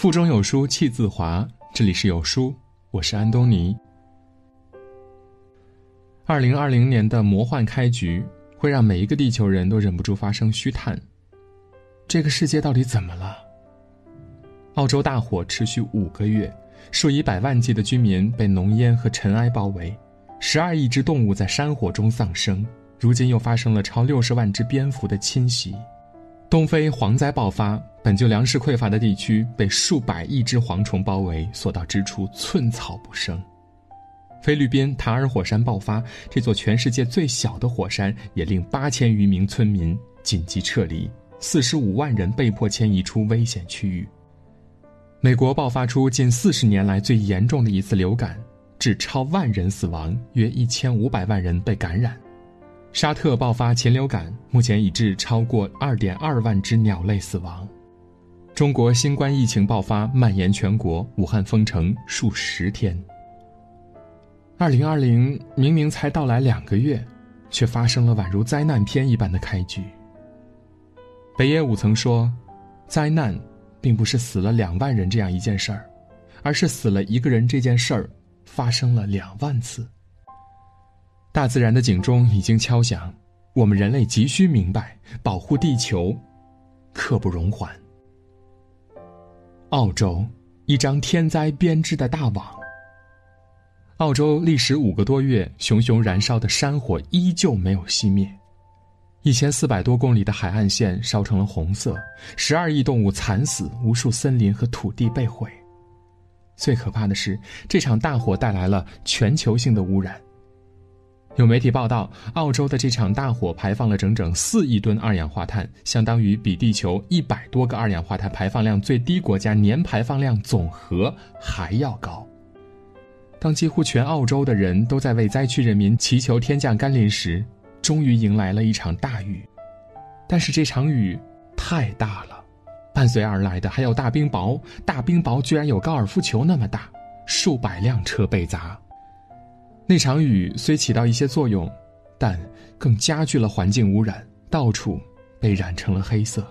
腹中有书气自华。这里是有书，我是安东尼。二零二零年的魔幻开局，会让每一个地球人都忍不住发生虚叹：这个世界到底怎么了？澳洲大火持续五个月，数以百万计的居民被浓烟和尘埃包围，十二亿只动物在山火中丧生。如今又发生了超六十万只蝙蝠的侵袭。东非蝗灾爆发，本就粮食匮乏的地区被数百亿只蝗虫包围，所到之处寸草不生。菲律宾塔尔火山爆发，这座全世界最小的火山也令八千余名村民紧急撤离，四十五万人被迫迁移出危险区域。美国爆发出近四十年来最严重的一次流感，致超万人死亡，约一千五百万人被感染。沙特爆发禽流感，目前已致超过二点二万只鸟类死亡。中国新冠疫情爆发，蔓延全国，武汉封城数十天。二零二零明明才到来两个月，却发生了宛如灾难片一般的开局。北野武曾说：“灾难，并不是死了两万人这样一件事儿，而是死了一个人这件事儿，发生了两万次。”大自然的警钟已经敲响，我们人类急需明白，保护地球，刻不容缓。澳洲，一张天灾编织的大网。澳洲历时五个多月，熊熊燃烧的山火依旧没有熄灭，一千四百多公里的海岸线烧成了红色，十二亿动物惨死，无数森林和土地被毁。最可怕的是，这场大火带来了全球性的污染。有媒体报道，澳洲的这场大火排放了整整四亿吨二氧化碳，相当于比地球一百多个二氧化碳排放量最低国家年排放量总和还要高。当几乎全澳洲的人都在为灾区人民祈求天降甘霖时，终于迎来了一场大雨。但是这场雨太大了，伴随而来的还有大冰雹，大冰雹居然有高尔夫球那么大，数百辆车被砸。那场雨虽起到一些作用，但更加剧了环境污染，到处被染成了黑色。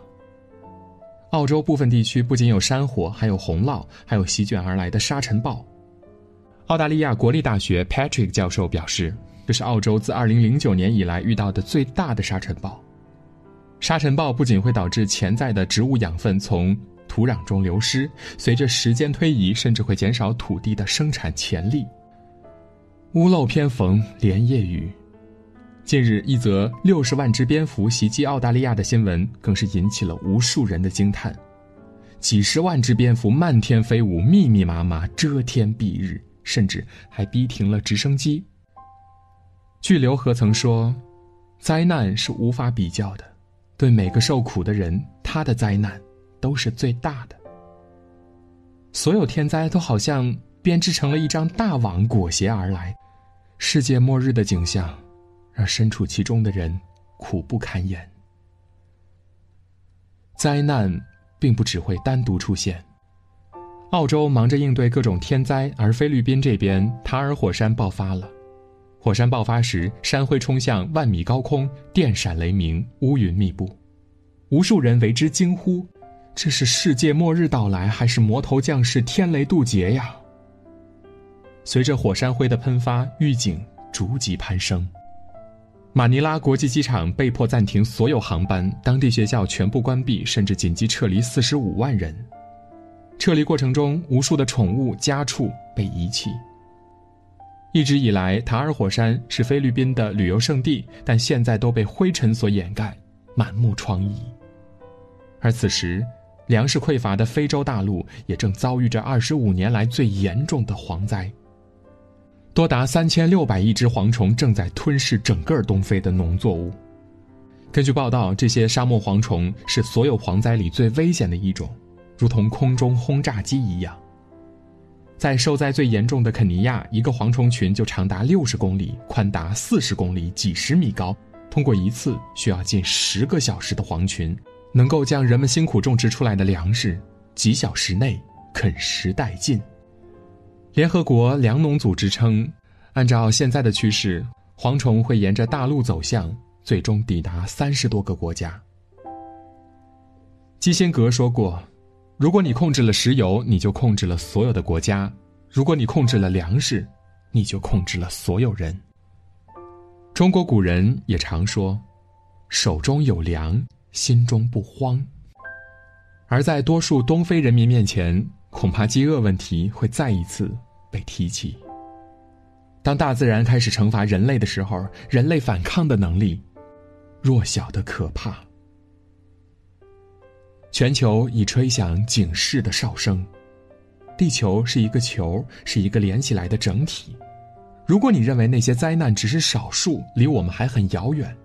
澳洲部分地区不仅有山火，还有洪涝，还有席卷而来的沙尘暴。澳大利亚国立大学 Patrick 教授表示，这是澳洲自2009年以来遇到的最大的沙尘暴。沙尘暴不仅会导致潜在的植物养分从土壤中流失，随着时间推移，甚至会减少土地的生产潜力。屋漏偏逢连夜雨，近日一则六十万只蝙蝠袭击澳大利亚的新闻，更是引起了无数人的惊叹。几十万只蝙蝠漫天飞舞，密密麻麻，遮天蔽日，甚至还逼停了直升机。据刘和曾说：“灾难是无法比较的，对每个受苦的人，他的灾难都是最大的。所有天灾都好像编织成了一张大网，裹挟而来。”世界末日的景象，让身处其中的人苦不堪言。灾难并不只会单独出现。澳洲忙着应对各种天灾，而菲律宾这边塔尔火山爆发了。火山爆发时，山灰冲向万米高空，电闪雷鸣，乌云密布，无数人为之惊呼：“这是世界末日到来，还是魔头降世，天雷渡劫呀？”随着火山灰的喷发，预警逐级攀升。马尼拉国际机场被迫暂停所有航班，当地学校全部关闭，甚至紧急撤离四十五万人。撤离过程中，无数的宠物家畜被遗弃。一直以来，塔尔火山是菲律宾的旅游胜地，但现在都被灰尘所掩盖，满目疮痍。而此时，粮食匮乏的非洲大陆也正遭遇着二十五年来最严重的蝗灾。多达三千六百亿只蝗虫正在吞噬整个东非的农作物。根据报道，这些沙漠蝗虫是所有蝗灾里最危险的一种，如同空中轰炸机一样。在受灾最严重的肯尼亚，一个蝗虫群就长达六十公里，宽达四十公里，几十米高。通过一次需要近十个小时的蝗群，能够将人们辛苦种植出来的粮食几小时内啃食殆尽。联合国粮农组织称，按照现在的趋势，蝗虫会沿着大陆走向，最终抵达三十多个国家。基辛格说过：“如果你控制了石油，你就控制了所有的国家；如果你控制了粮食，你就控制了所有人。中国古人也常说：“手中有粮，心中不慌。”而在多数东非人民面前，恐怕饥饿问题会再一次被提起。当大自然开始惩罚人类的时候，人类反抗的能力弱小的可怕。全球已吹响警示的哨声，地球是一个球，是一个连起来的整体。如果你认为那些灾难只是少数，离我们还很遥远，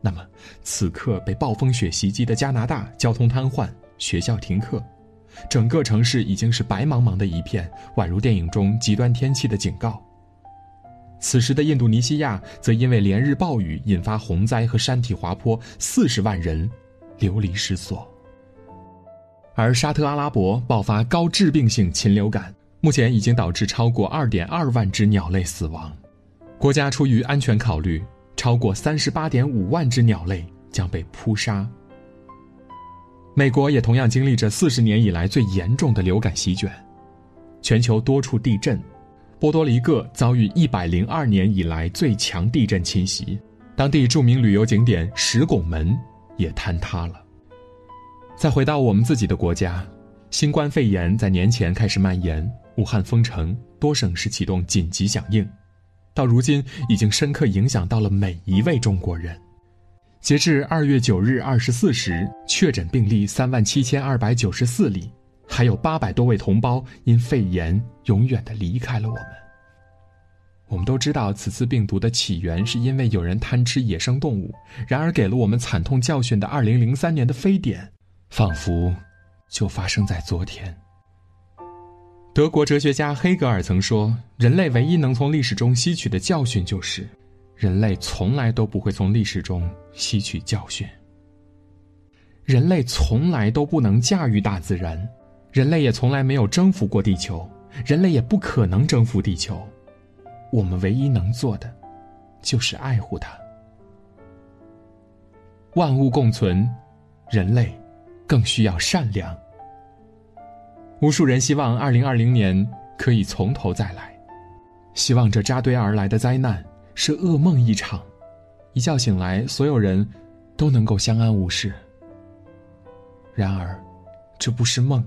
那么此刻被暴风雪袭击的加拿大，交通瘫痪，学校停课，整个城市已经是白茫茫的一片，宛如电影中极端天气的警告。此时的印度尼西亚则因为连日暴雨引发洪灾和山体滑坡，四十万人流离失所。而沙特阿拉伯爆发高致病性禽流感，目前已经导致超过二点二万只鸟类死亡。国家出于安全考虑，超过三十八点五万只鸟类将被扑杀。美国也同样经历着四十年以来最严重的流感席卷，全球多处地震，波多黎各遭遇一百零二年以来最强地震侵袭，当地著名旅游景点石拱门也坍塌了。再回到我们自己的国家，新冠肺炎在年前开始蔓延，武汉封城，多省市启动紧急响应，到如今已经深刻影响到了每一位中国人。截至二月九日二十四时，确诊病例三万七千二百九十四例，还有八百多位同胞因肺炎永远的离开了我们。我们都知道，此次病毒的起源是因为有人贪吃野生动物，然而给了我们惨痛教训的二零零三年的非典。仿佛就发生在昨天。德国哲学家黑格尔曾说：“人类唯一能从历史中吸取的教训，就是人类从来都不会从历史中吸取教训。人类从来都不能驾驭大自然，人类也从来没有征服过地球，人类也不可能征服地球。我们唯一能做的，就是爱护它。万物共存，人类。”更需要善良。无数人希望二零二零年可以从头再来，希望这扎堆而来的灾难是噩梦一场，一觉醒来，所有人都能够相安无事。然而，这不是梦，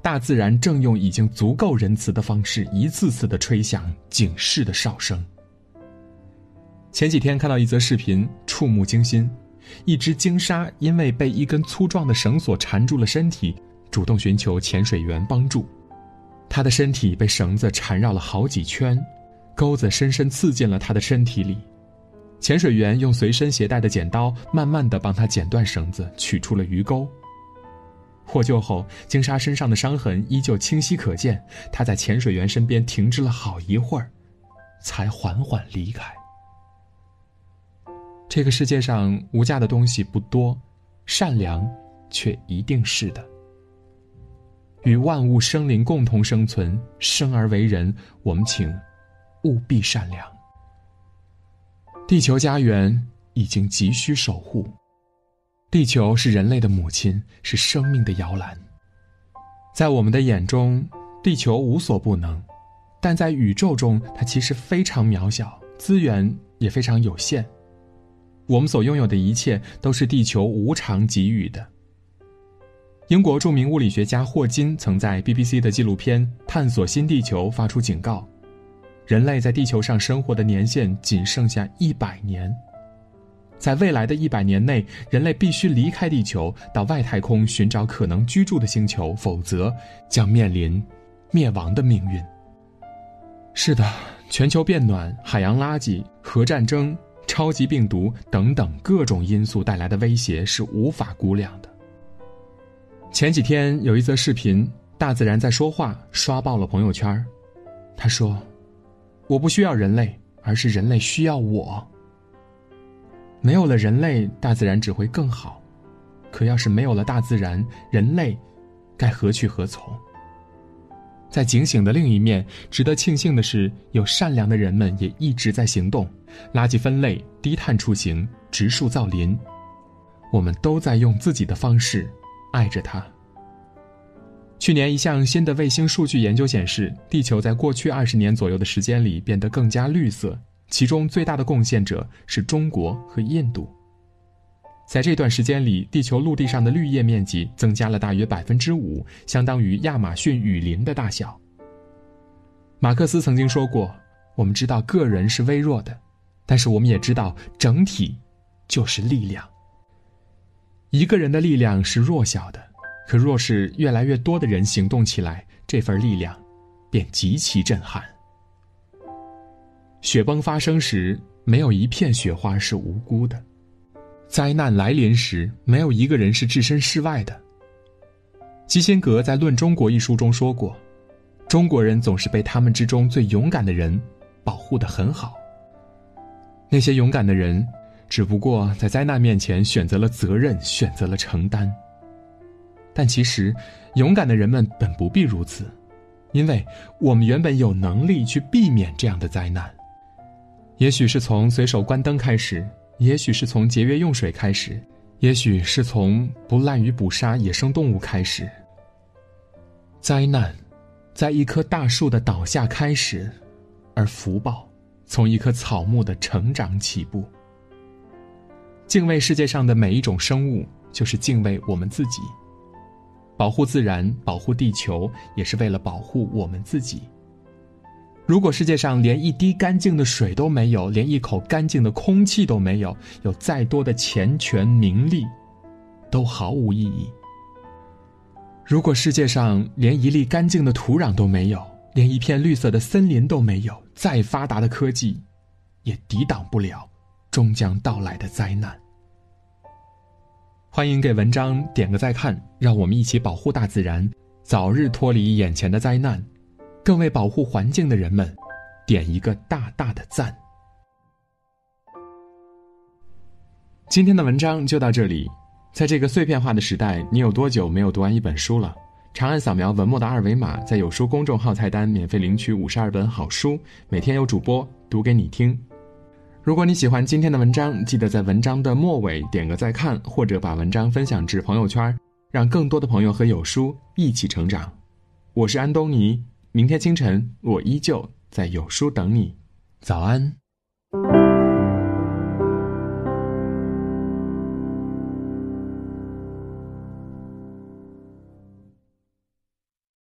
大自然正用已经足够仁慈的方式，一次次的吹响警示的哨声。前几天看到一则视频，触目惊心。一只鲸鲨因为被一根粗壮的绳索缠住了身体，主动寻求潜水员帮助。它的身体被绳子缠绕了好几圈，钩子深深刺进了他的身体里。潜水员用随身携带的剪刀，慢慢的帮他剪断绳子，取出了鱼钩。获救后，鲸鲨身上的伤痕依旧清晰可见。它在潜水员身边停滞了好一会儿，才缓缓离开。这个世界上无价的东西不多，善良却一定是的。与万物生灵共同生存，生而为人，我们请务必善良。地球家园已经急需守护，地球是人类的母亲，是生命的摇篮。在我们的眼中，地球无所不能，但在宇宙中，它其实非常渺小，资源也非常有限。我们所拥有的一切都是地球无偿给予的。英国著名物理学家霍金曾在 BBC 的纪录片《探索新地球》发出警告：人类在地球上生活的年限仅剩下一百年，在未来的一百年内，人类必须离开地球，到外太空寻找可能居住的星球，否则将面临灭亡的命运。是的，全球变暖、海洋垃圾、核战争。超级病毒等等各种因素带来的威胁是无法估量的。前几天有一则视频，大自然在说话，刷爆了朋友圈。他说：“我不需要人类，而是人类需要我。没有了人类，大自然只会更好。可要是没有了大自然，人类该何去何从？”在警醒的另一面，值得庆幸的是，有善良的人们也一直在行动，垃圾分类、低碳出行、植树造林，我们都在用自己的方式爱着它。去年一项新的卫星数据研究显示，地球在过去二十年左右的时间里变得更加绿色，其中最大的贡献者是中国和印度。在这段时间里，地球陆地上的绿叶面积增加了大约百分之五，相当于亚马逊雨林的大小。马克思曾经说过：“我们知道个人是微弱的，但是我们也知道整体就是力量。一个人的力量是弱小的。”可若是越来越多的人行动起来，这份力量便极其震撼。雪崩发生时，没有一片雪花是无辜的；灾难来临时，没有一个人是置身事外的。基辛格在《论中国》一书中说过：“中国人总是被他们之中最勇敢的人保护得很好。那些勇敢的人，只不过在灾难面前选择了责任，选择了承担。”但其实，勇敢的人们本不必如此，因为我们原本有能力去避免这样的灾难。也许是从随手关灯开始，也许是从节约用水开始，也许是从不滥于捕杀野生动物开始。灾难，在一棵大树的倒下开始，而福报，从一棵草木的成长起步。敬畏世界上的每一种生物，就是敬畏我们自己。保护自然，保护地球，也是为了保护我们自己。如果世界上连一滴干净的水都没有，连一口干净的空气都没有，有再多的钱权名利，都毫无意义。如果世界上连一粒干净的土壤都没有，连一片绿色的森林都没有，再发达的科技，也抵挡不了终将到来的灾难。欢迎给文章点个再看，让我们一起保护大自然，早日脱离眼前的灾难，更为保护环境的人们点一个大大的赞。今天的文章就到这里，在这个碎片化的时代，你有多久没有读完一本书了？长按扫描文末的二维码，在有书公众号菜单免费领取五十二本好书，每天有主播读给你听。如果你喜欢今天的文章，记得在文章的末尾点个再看，或者把文章分享至朋友圈，让更多的朋友和有书一起成长。我是安东尼，明天清晨我依旧在有书等你，早安。